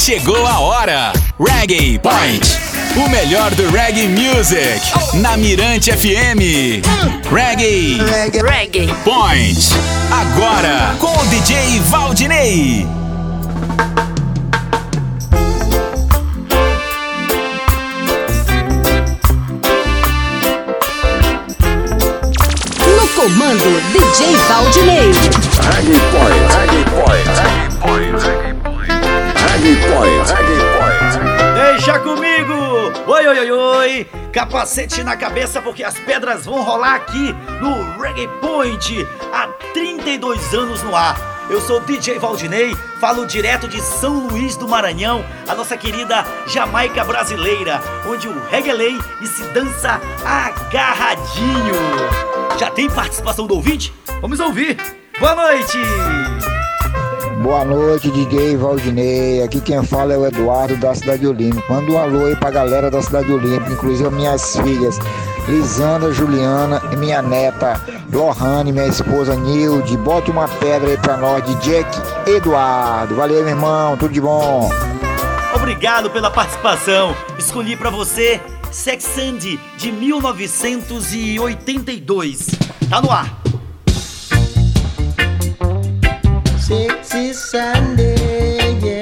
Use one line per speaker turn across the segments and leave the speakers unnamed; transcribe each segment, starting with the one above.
Chegou a hora. Reggae Point. O melhor do reggae music. Na Mirante FM. Reggae.
Reggae.
Point. Agora com o DJ Valdinei.
No comando, DJ Valdinei.
Reggae Point, Reggae Point, Reggae Point, Reggae Point, Reggae Point, Reggae Point.
Deixa comigo! Oi, oi, oi, oi! Capacete na cabeça porque as pedras vão rolar aqui no Reggae Point há 32 anos no ar. Eu sou DJ Valdinei, falo direto de São Luís do Maranhão, a nossa querida Jamaica brasileira, onde o reggae e se dança agarradinho. Já tem participação do ouvinte? Vamos ouvir. Boa noite!
Boa noite, DJ Valdinei. Aqui quem fala é o Eduardo da Cidade Olímpica. Manda um alô aí pra galera da Cidade Olímpica, inclusive minhas filhas Lisandra, Juliana e minha neta Lohane, minha esposa Nilde. Bote uma pedra aí pra nós de Jack Eduardo. Valeu, meu irmão. Tudo de bom.
Obrigado pela participação. Escolhi pra você Sex Sandy de 1982. Tá no ar.
Sexy Sunday, yeah,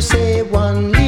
you say one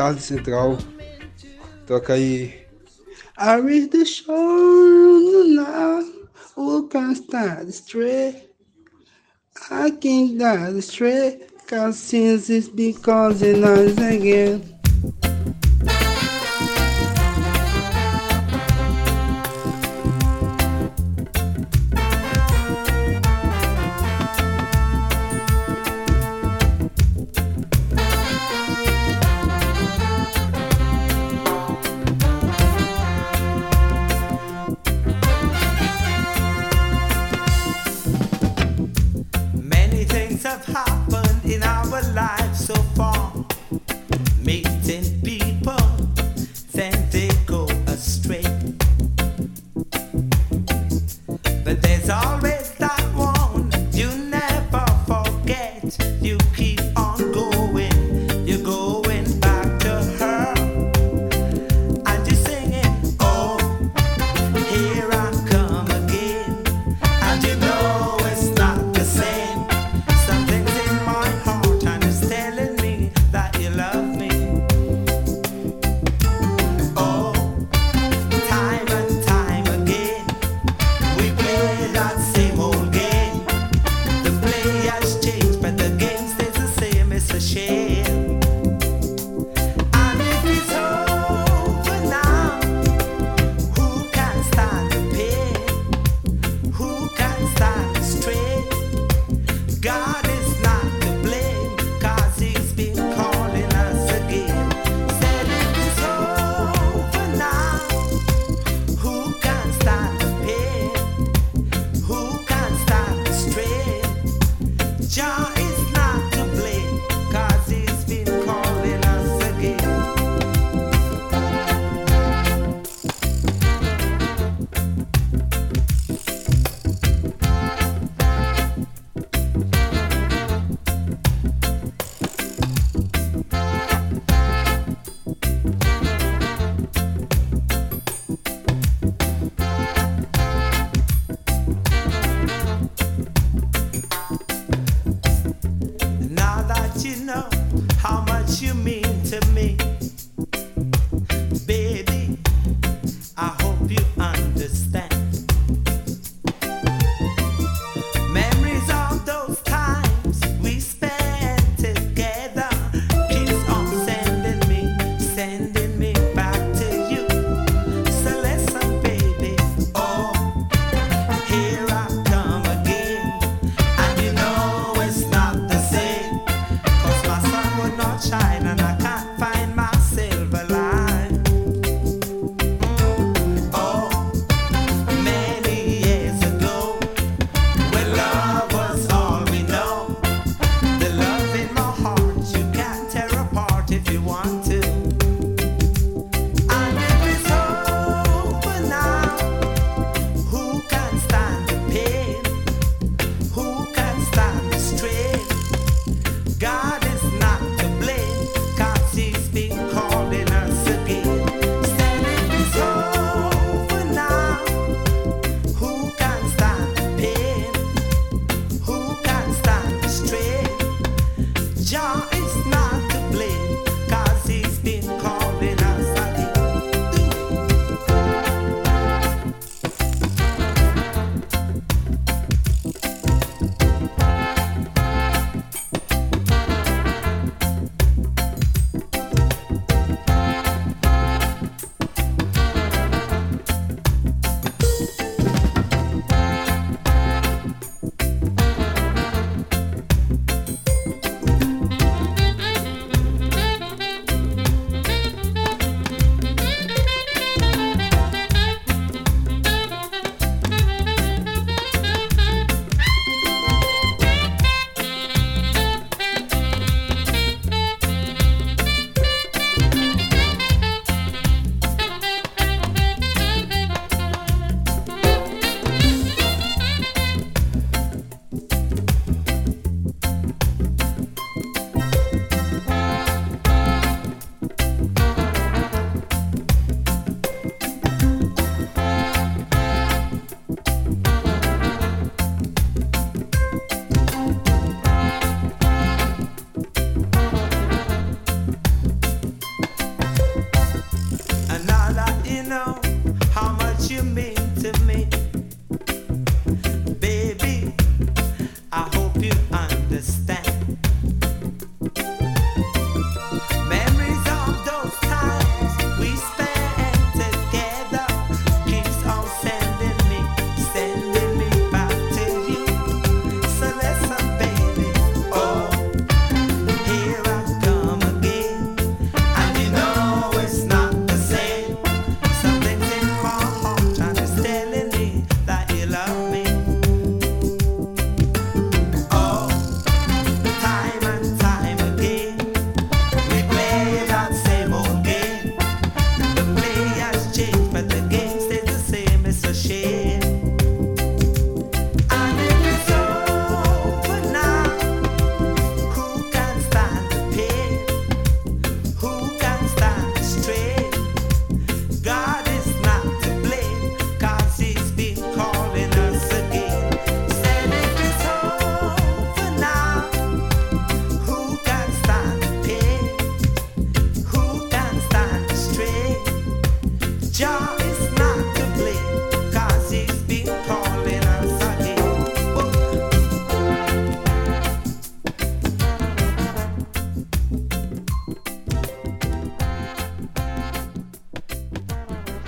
tarde central. Toca aí. I reach the shore now. Who can stand straight? I can't die straight. Cause since it's because it nice again.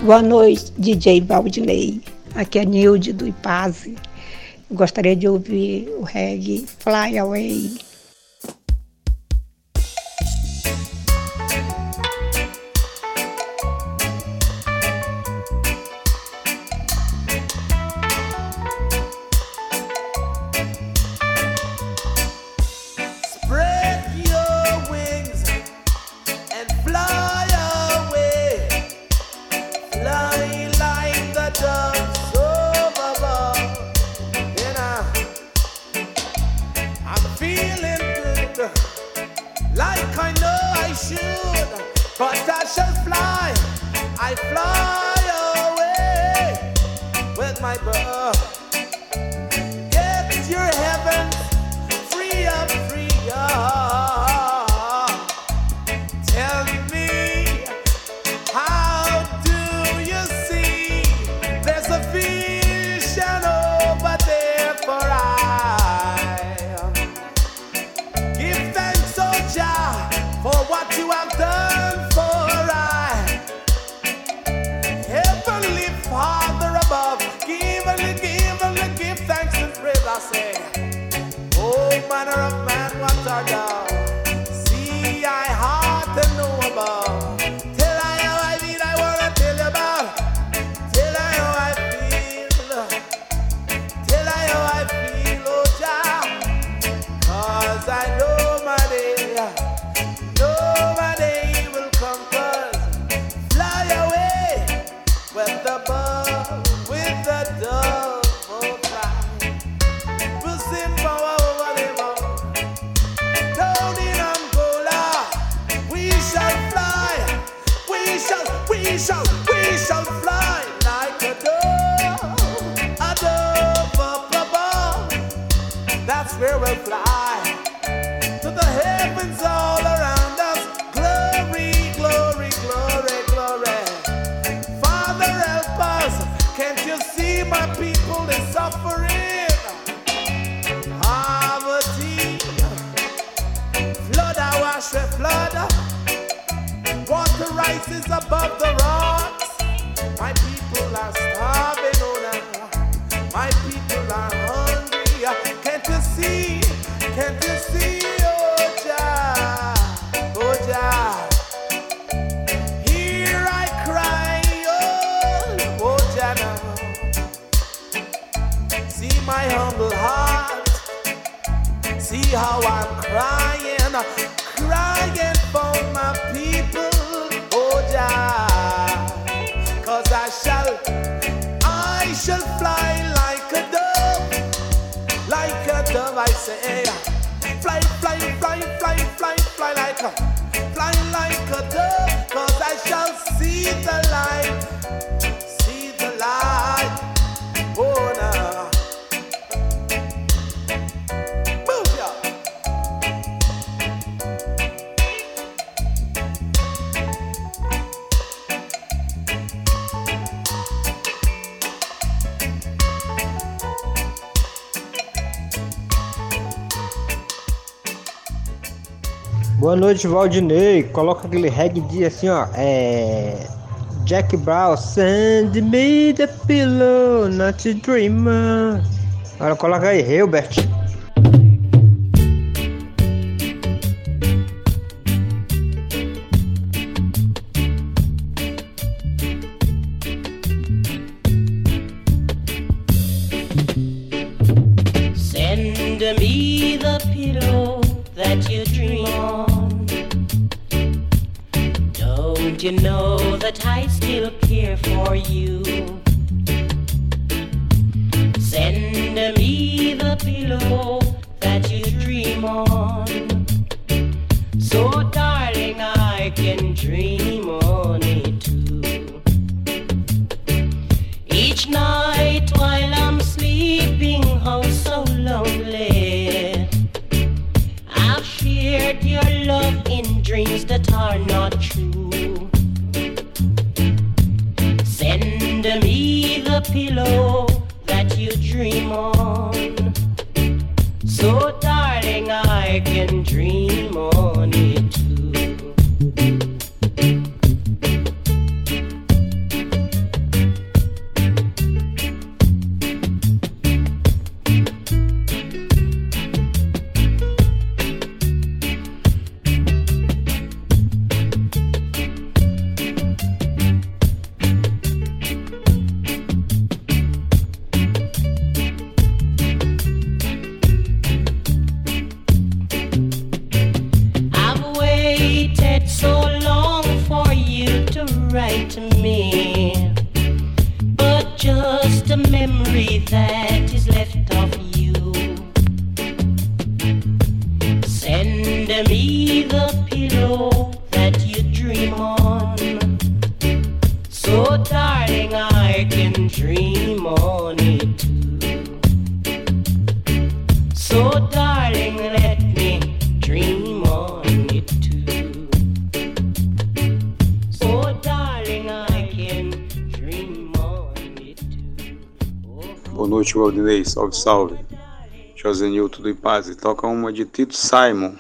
Boa noite, DJ Valdinei. Aqui é Nilde do Ipaze. Gostaria de ouvir o reggae Fly Away. say, Oh, manner of man, what are thou? how I'm crying, crying for my people, oh Jah. Cause I shall, I shall fly like a dove, like a dove, I
say. Fly, fly, fly, fly, fly, fly like a, fly like a dove, cause I shall see the light.
Boa noite, Valdinei.
Coloca aquele reggae assim, ó. É. Jack Brown, send me the pillow, not a dreamer. Agora coloca aí, Hilbert.
That I still care for you? Send me the pillow that you dream on. So, darling, I can dream on it too. Each night while I'm sleeping, oh so lonely. I've shared your love in dreams that are not
Salve, salve. Josenil, tudo em paz. E toca uma de Tito Simon.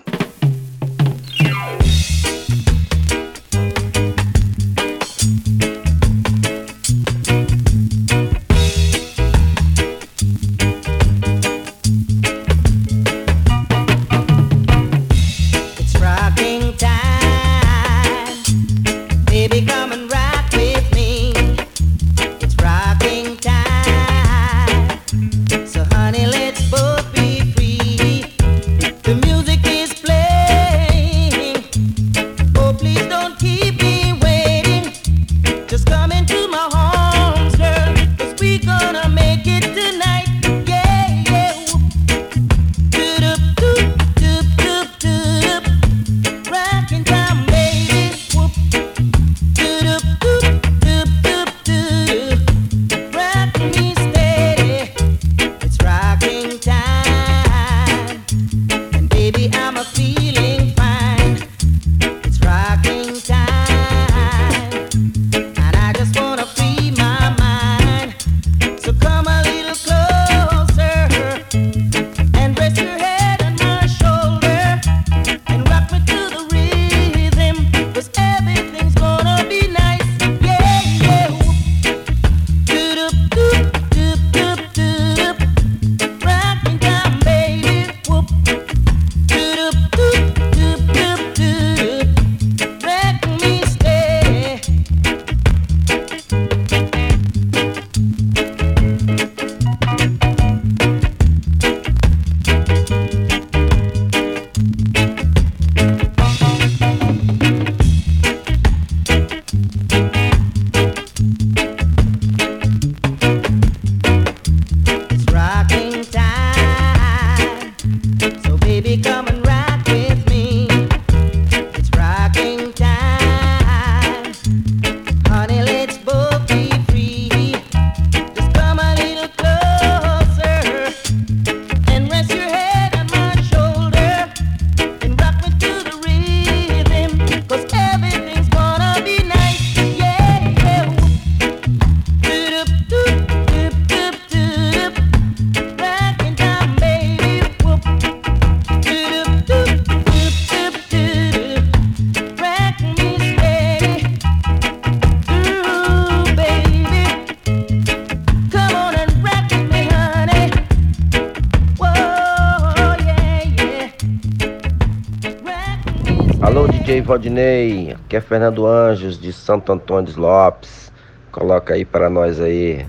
Valdinei. Aqui é Fernando Anjos de Santo Antônio Lopes. Coloca aí para nós aí.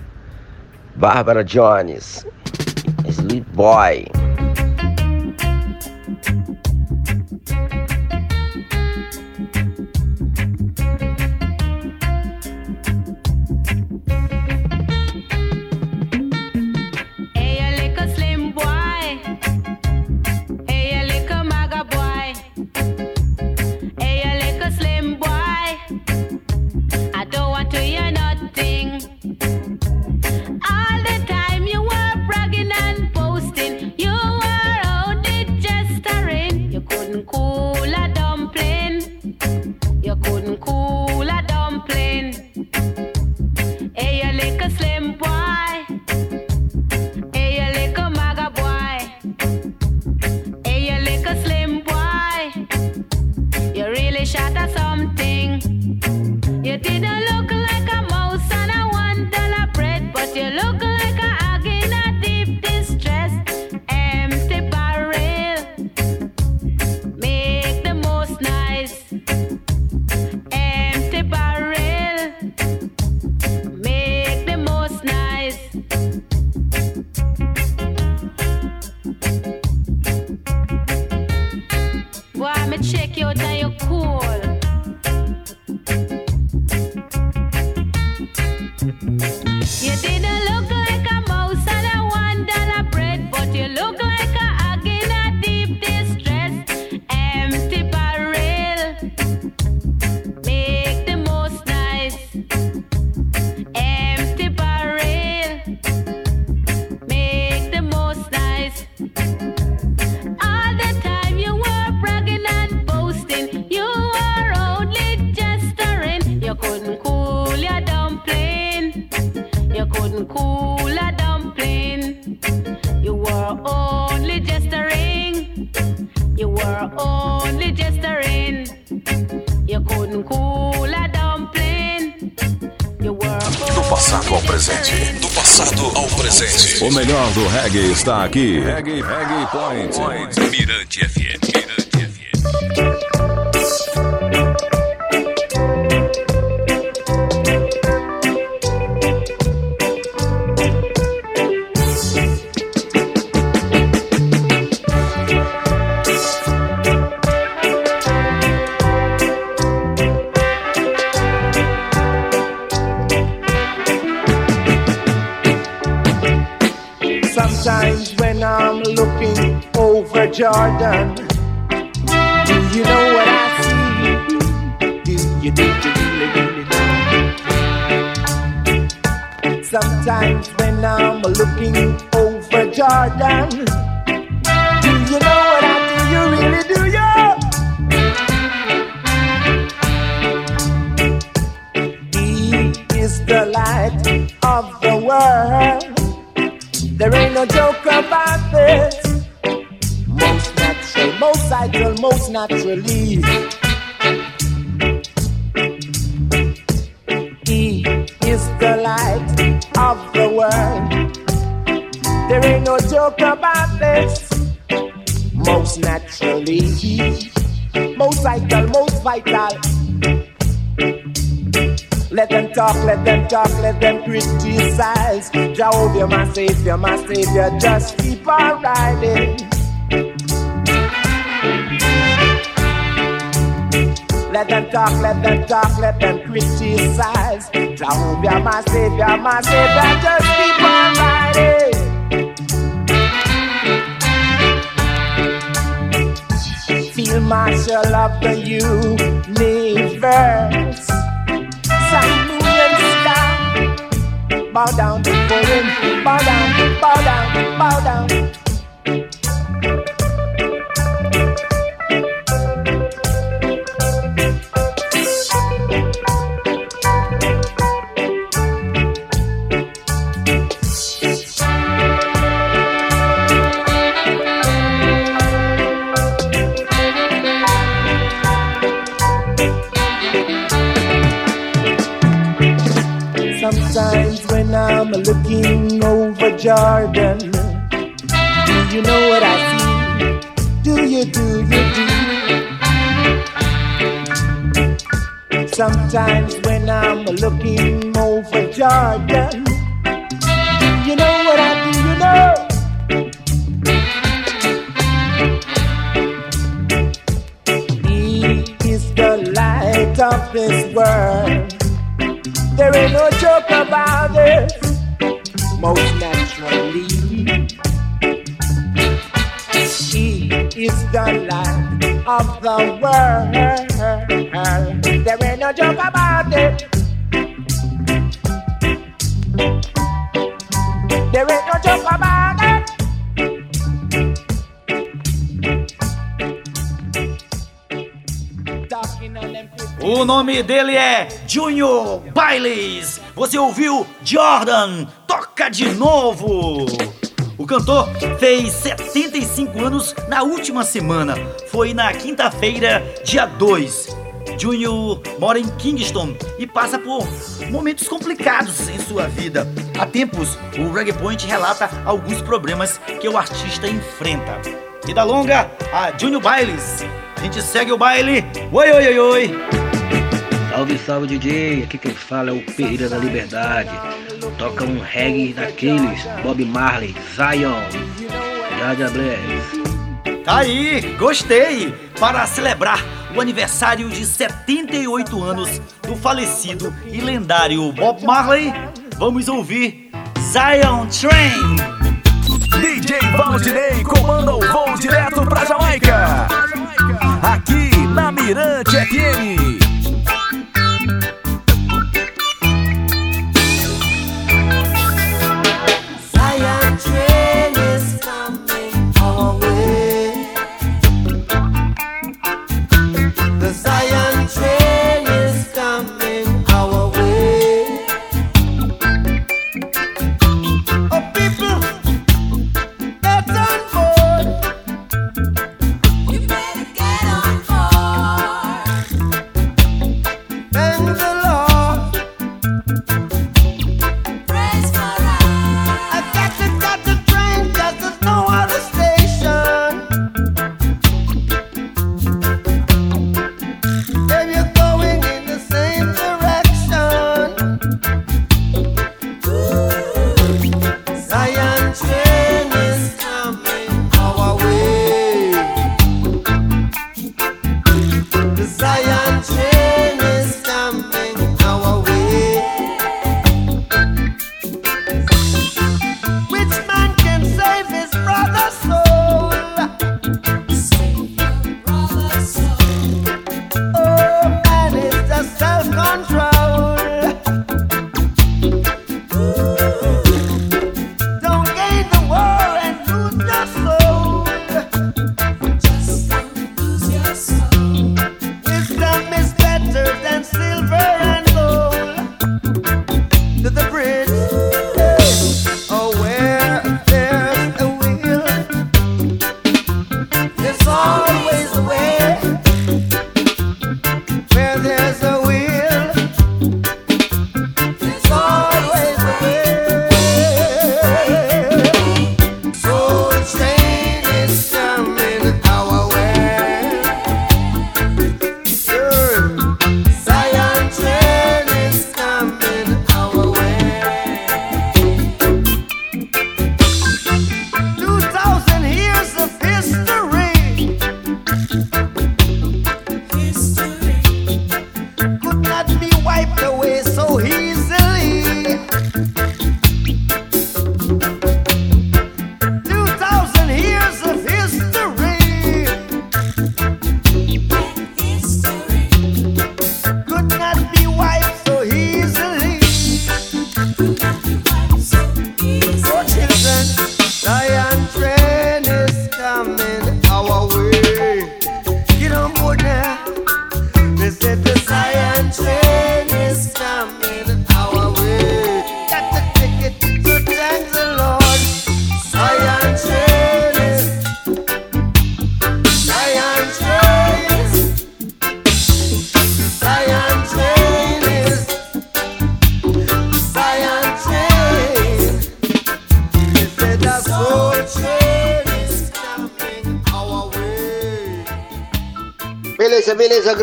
Bárbara Jones. Sleep Boy.
Reggae está aqui. Reggae, reggae Point. Mirante FM.
Jordan, naturally. He is the light of the world. There ain't no joke about this. Most naturally. Most ideal, most vital. Let them talk, let them talk, let them criticize. Jehovah, my savior, my savior, just keep on riding. Let them talk, let them talk, let them criticize. Jehovah, my savior, my savior, just keep on riding. Field Marshal of the universe. Sun, moon, and star. Bow down before him. Bow down, bow down, bow down. garden. Do you know what I see? Do you, do you, do? you?
Sometimes when I'm looking over Jordan.
nome dele é Junior Bailes. Você ouviu Jordan? Toca de novo! O cantor fez 75 anos na última semana. Foi na quinta-feira, dia 2. Junior mora em Kingston e passa por momentos complicados em sua vida. Há tempos, o Reggae Point relata alguns problemas que o artista enfrenta. Vida longa a Junior Bailes. A gente segue o baile. Oi, oi, oi, oi.
Salve, salve DJ, aqui quem fala é o Pereira da Liberdade. Toca um reggae daqueles, Bob Marley, Zion, Jaja Bless.
Tá aí, gostei! Para celebrar o aniversário de 78 anos do falecido e lendário Bob Marley, vamos ouvir Zion Train.
DJ Valdinei comanda o voo direto pra Jamaica. Aqui na Mirante FM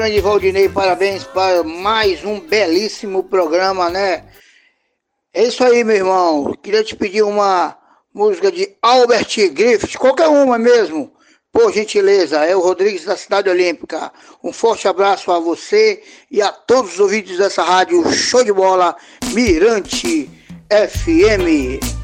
grande Valdinei, parabéns para mais um belíssimo programa, né? É isso aí, meu irmão. Queria te pedir uma música de Albert Griffith, qualquer uma mesmo. Por gentileza, é o Rodrigues da Cidade Olímpica. Um forte abraço a você e a todos os ouvintes dessa rádio Show de Bola Mirante FM.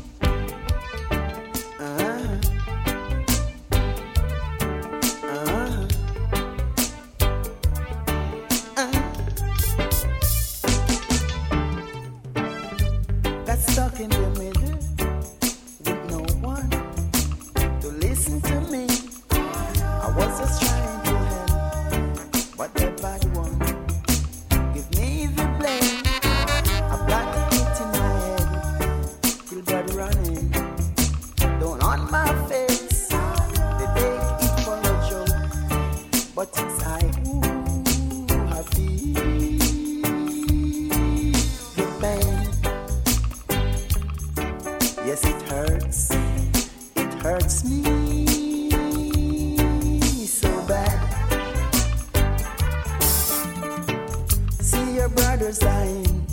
another sign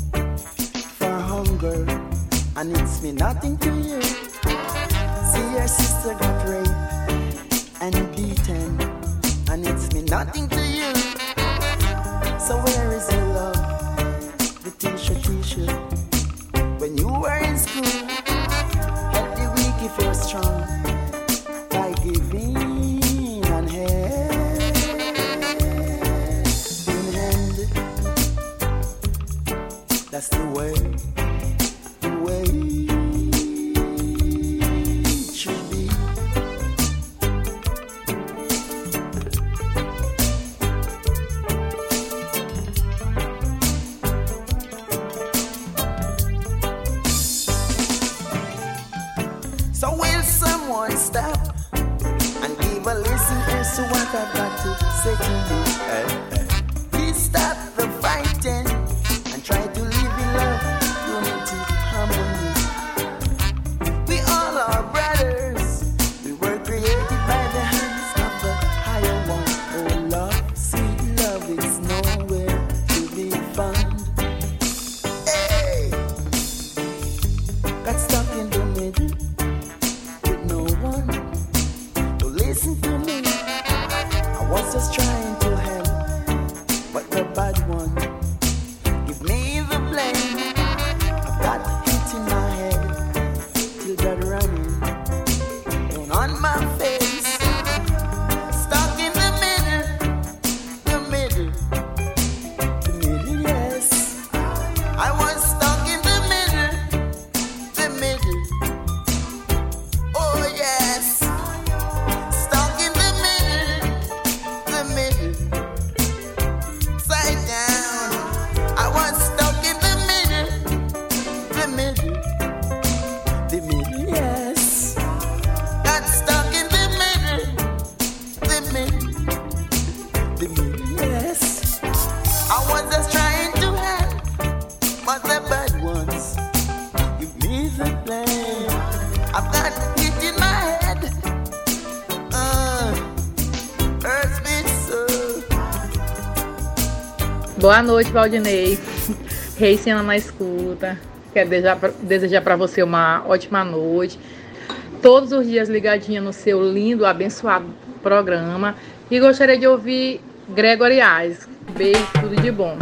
for hunger, and it's me nothing to you. See your sister got raped and beaten, and it's me nothing to you. So where is your love? The teacher teach you when you were in school. Help the weak if you're strong.
noite, Valdinei. Reisena na escuta. Quero desejar para você uma ótima noite. Todos os dias ligadinha no seu lindo, abençoado programa. E gostaria de ouvir Gregory Eyes. Beijo, tudo de bom.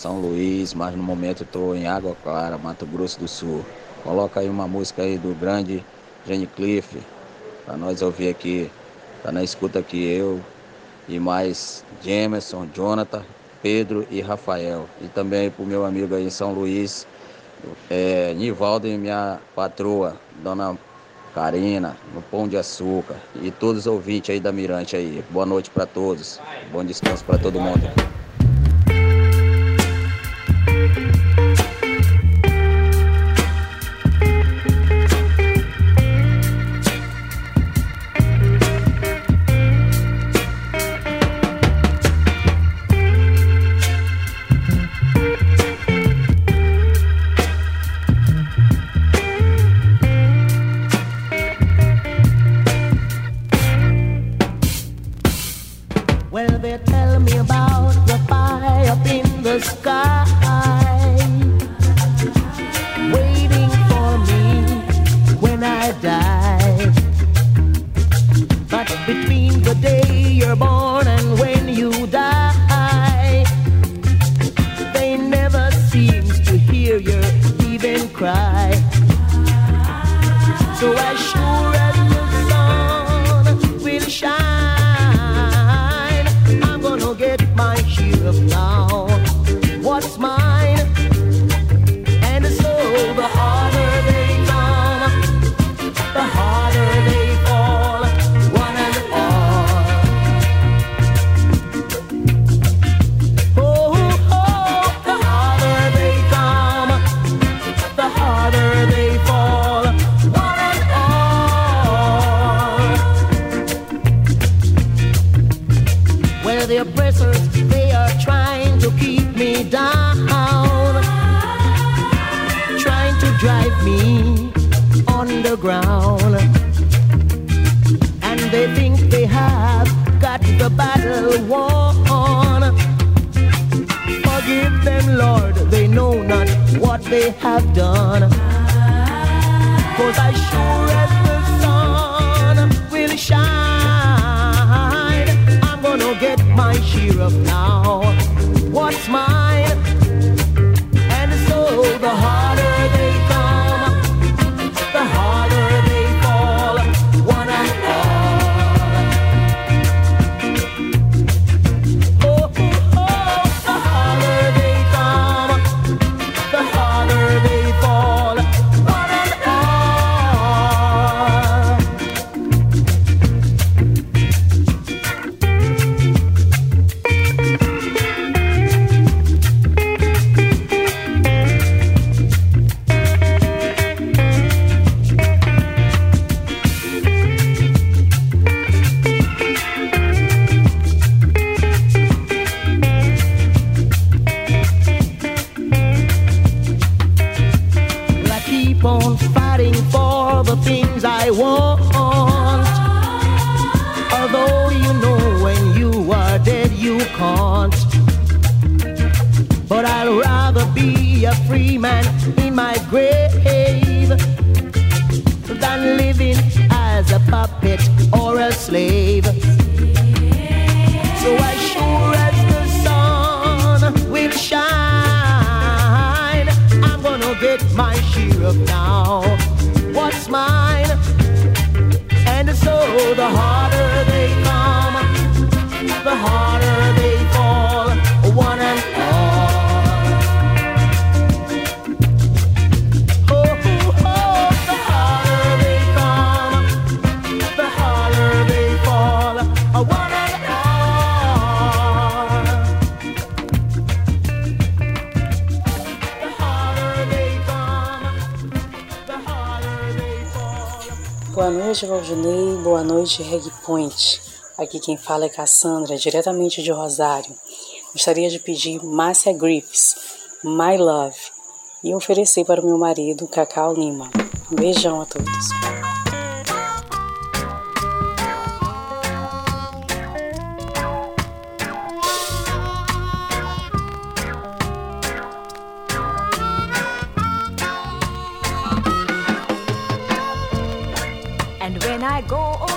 São Luís, mas no momento estou em Água Clara, Mato Grosso do Sul. Coloca aí uma música aí do grande Jenny Cliff, para nós ouvir aqui. Tá na escuta aqui eu e mais Jamerson, Jonathan, Pedro e Rafael. E também para o meu amigo aí em São Luís, é, Nivaldo e minha patroa, Dona Karina, no Pão de Açúcar e todos os ouvintes aí da Mirante aí. Boa noite para todos. Bom descanso para todo mundo.
Aqui quem fala é Cassandra, diretamente de Rosário. Gostaria de pedir Márcia Griffiths, My Love, e oferecer para o meu marido, Cacau Lima. Um beijão a todos.
And when I go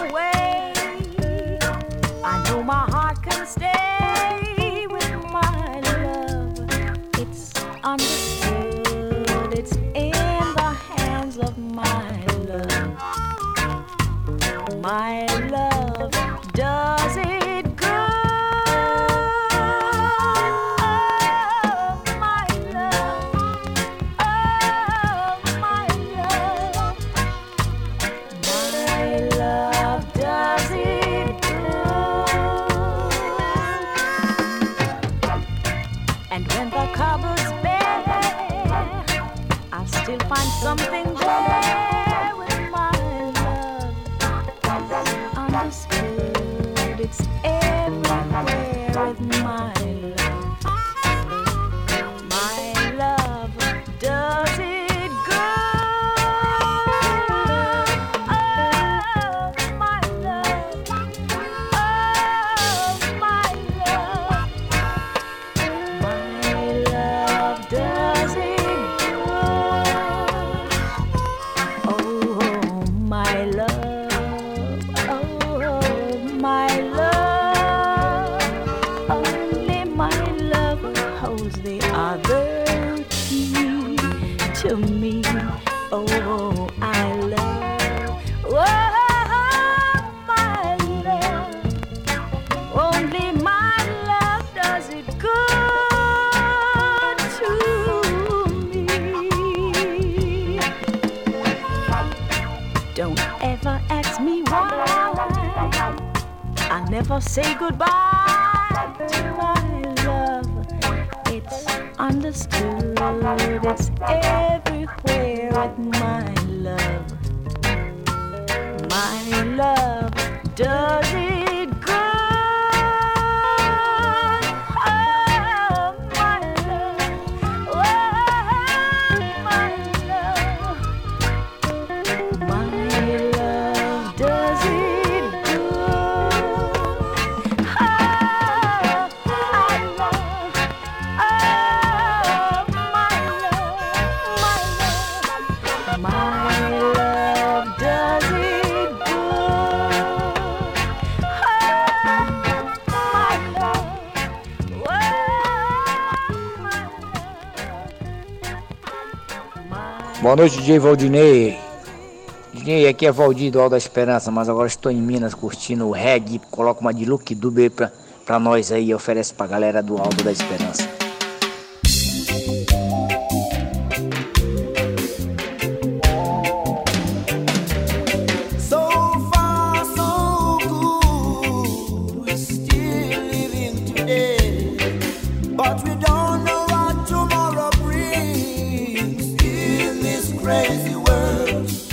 oh, I love. Oh, my love. Only my love does it good to me. Don't ever ask me why. I never say goodbye to my love. It's understood. It's every. обязательно.
Boa noite, DJ Valdinei. DJ, aqui é Valdir do Alto da Esperança, mas agora estou em Minas curtindo o reggae. Coloca uma de Look Dubé pra, pra nós aí, oferece pra galera do Alto da Esperança.
crazy world.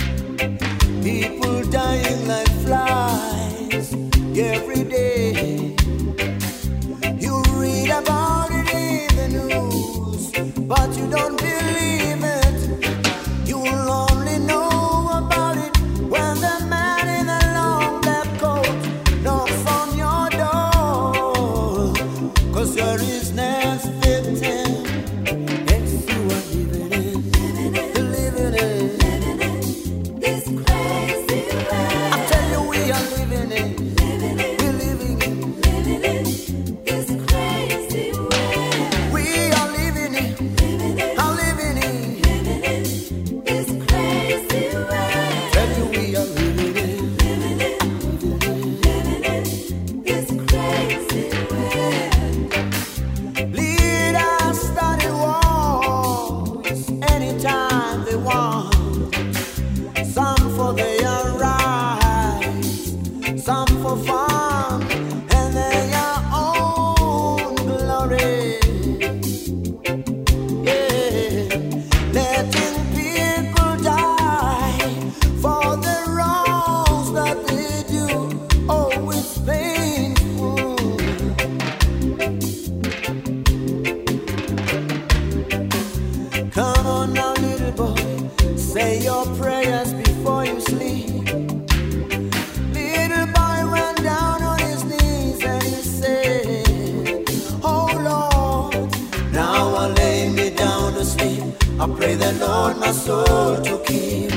to keep.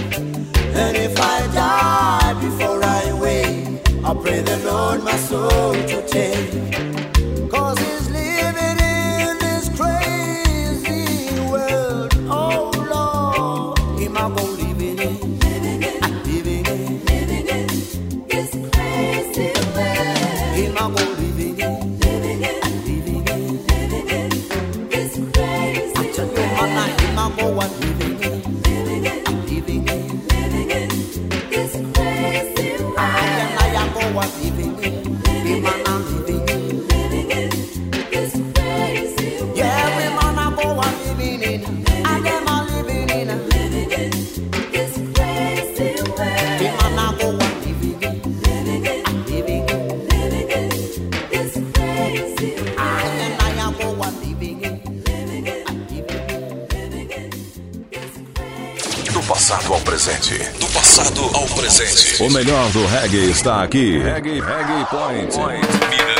And if I die before I wake, I pray the Lord my soul to take.
melhor do reggae está aqui. Reggae, reggae point.
point.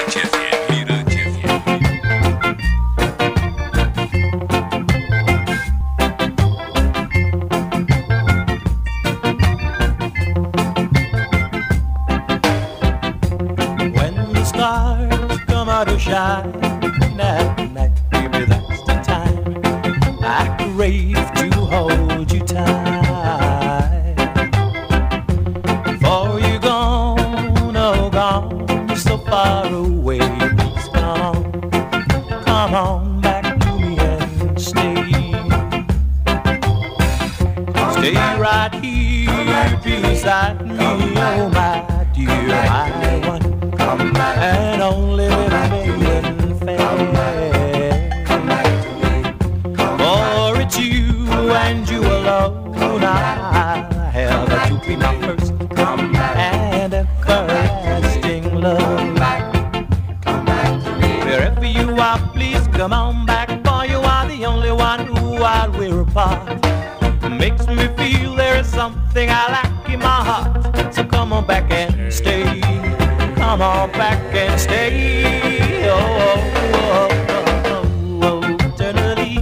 Stay right here. Beside me, oh my dear, my one and only little stay. Oh, oh, oh, oh eternally,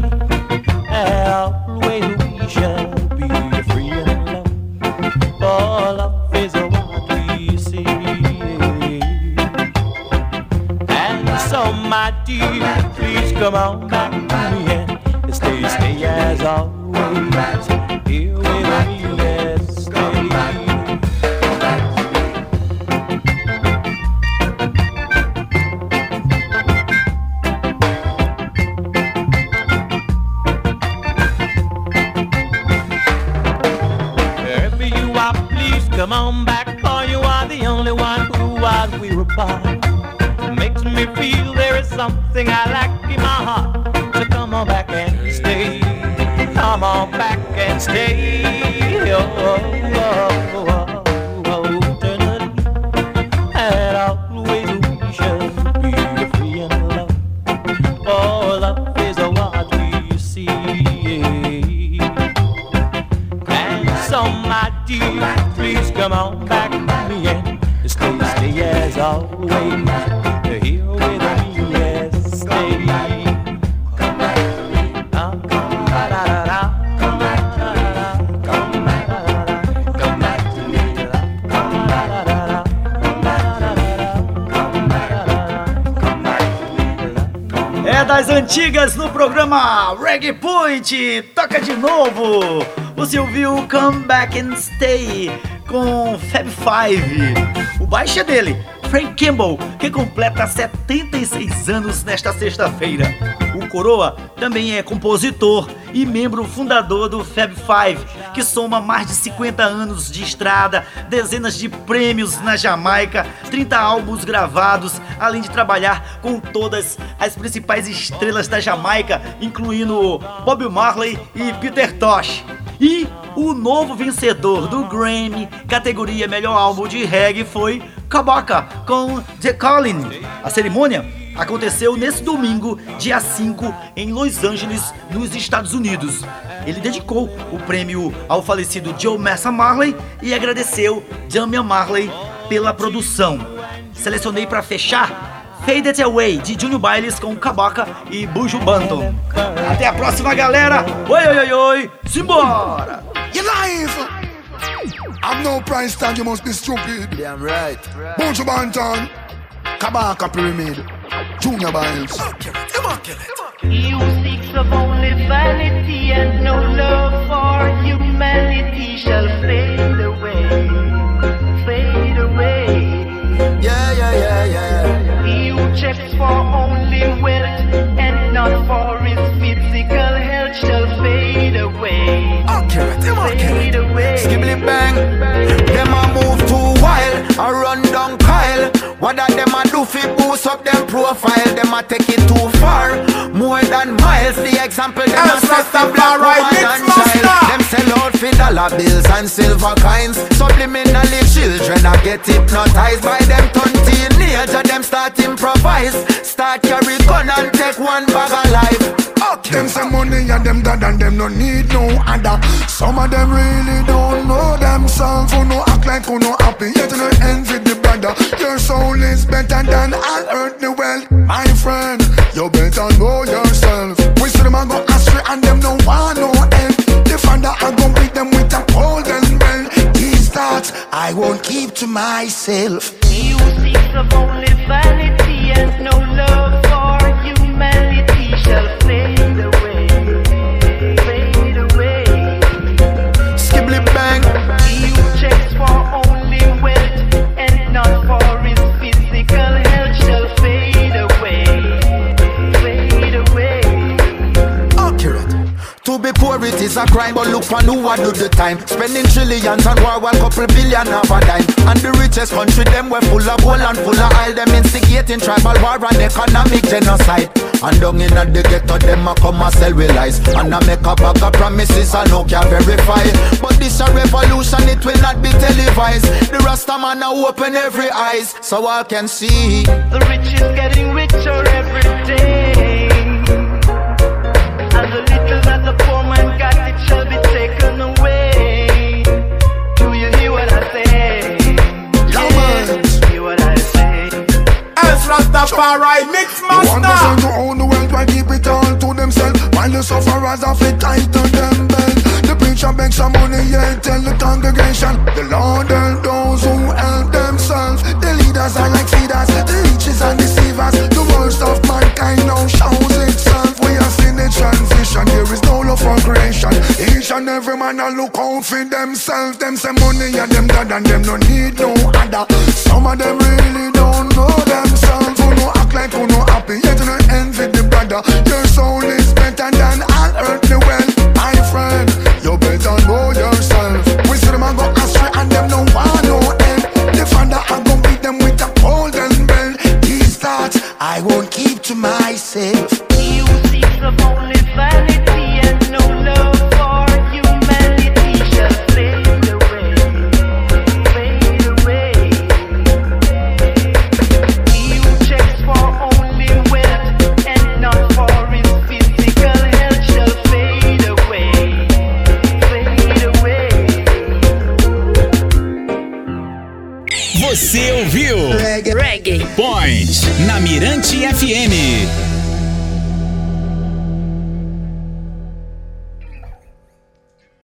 always we shall be free and love. For love is what we see. And so, my dear, please come on. so my dear, please come on back again. Stay, stay as always.
É antigas no programa Reggae Point. Toca de novo. Você ouviu Come Back and Stay com Fab Five. O baixo é dele, Frank Campbell, que completa 76 anos nesta sexta-feira. O Coroa também é compositor e membro fundador do Fab Five, que soma mais de 50 anos de estrada, dezenas de prêmios na Jamaica, 30 álbuns gravados, além de trabalhar com todas as principais estrelas da Jamaica, incluindo Bob Marley e Peter Tosh. E o novo vencedor do Grammy, categoria Melhor Álbum de Reggae, foi Kabaka com The Calling. A cerimônia aconteceu nesse domingo, dia 5, em Los Angeles, nos Estados Unidos. Ele dedicou o prêmio ao falecido Joe Massa Marley e agradeceu Damian Marley pela produção. Selecionei para fechar Fade It Away de Junior Biles com Kabaka e Buju Banton. Até a próxima, galera! Oi, oi, oi, oi! Simbora!
You live! I'm no price tag, you must be stupid. Damn right. Bunch Banton, Kabaka Pyramid, Junior Biles.
You seek of only vanity and no love for humanity
bang, them a move too wild, a run down Kyle. What that them a do fi boost up them profile? Them a take it too far, more than miles. The example them a set the black woman and child. Them sell out for dollar bills and silver coins. Subliminally children a get hypnotized by them turn teenager. Them start improvise, start carry gun and take one bag of life. Them say money and them dad and them no need no other. Some of them really don't know themselves. Who no act like who no happy, yet no envy the brother. Your soul is better than all earthly wealth. My friend, you better know yourself. We see them a go astray and them no want no help. The father I go beat them with a golden bell. These thoughts I won't keep to myself.
Seeks of only vanity and no love for humanity shall fade
It is a crime, but look on who a do the time. Spending trillions on war, one couple billion of a dime. And the richest country, them were full of gold and full of oil. Them instigating tribal war and economic genocide. And down in the ghetto, them a come and sell with lies. And I make a bag of promises I no can verify. But this a revolution, it will not be televised. The Rasta man a open every eyes, so I can see.
The rich is getting richer every day.
Rastafari mix them to own the world, why keep it all to themselves? While the sufferers have it tighten them belt. The preacher begs some money, yeah, tell the congregation. The Lord help those who help themselves. The leaders are like feeders, the riches and deceivers. The worst of mankind now shows itself. We have seen the transition, there is no love for creation. Each and every man a look out for themselves. Them say money and them dad and them no need no other. Some of them really don't know themselves. Act like who no happy, yet no envy the brother. Your soul is better than all earthly wealth. My friend, you better know yourself. We see them a go astray and them no want no help. The father a go beat them with a golden bell. These thoughts I won't keep to myself.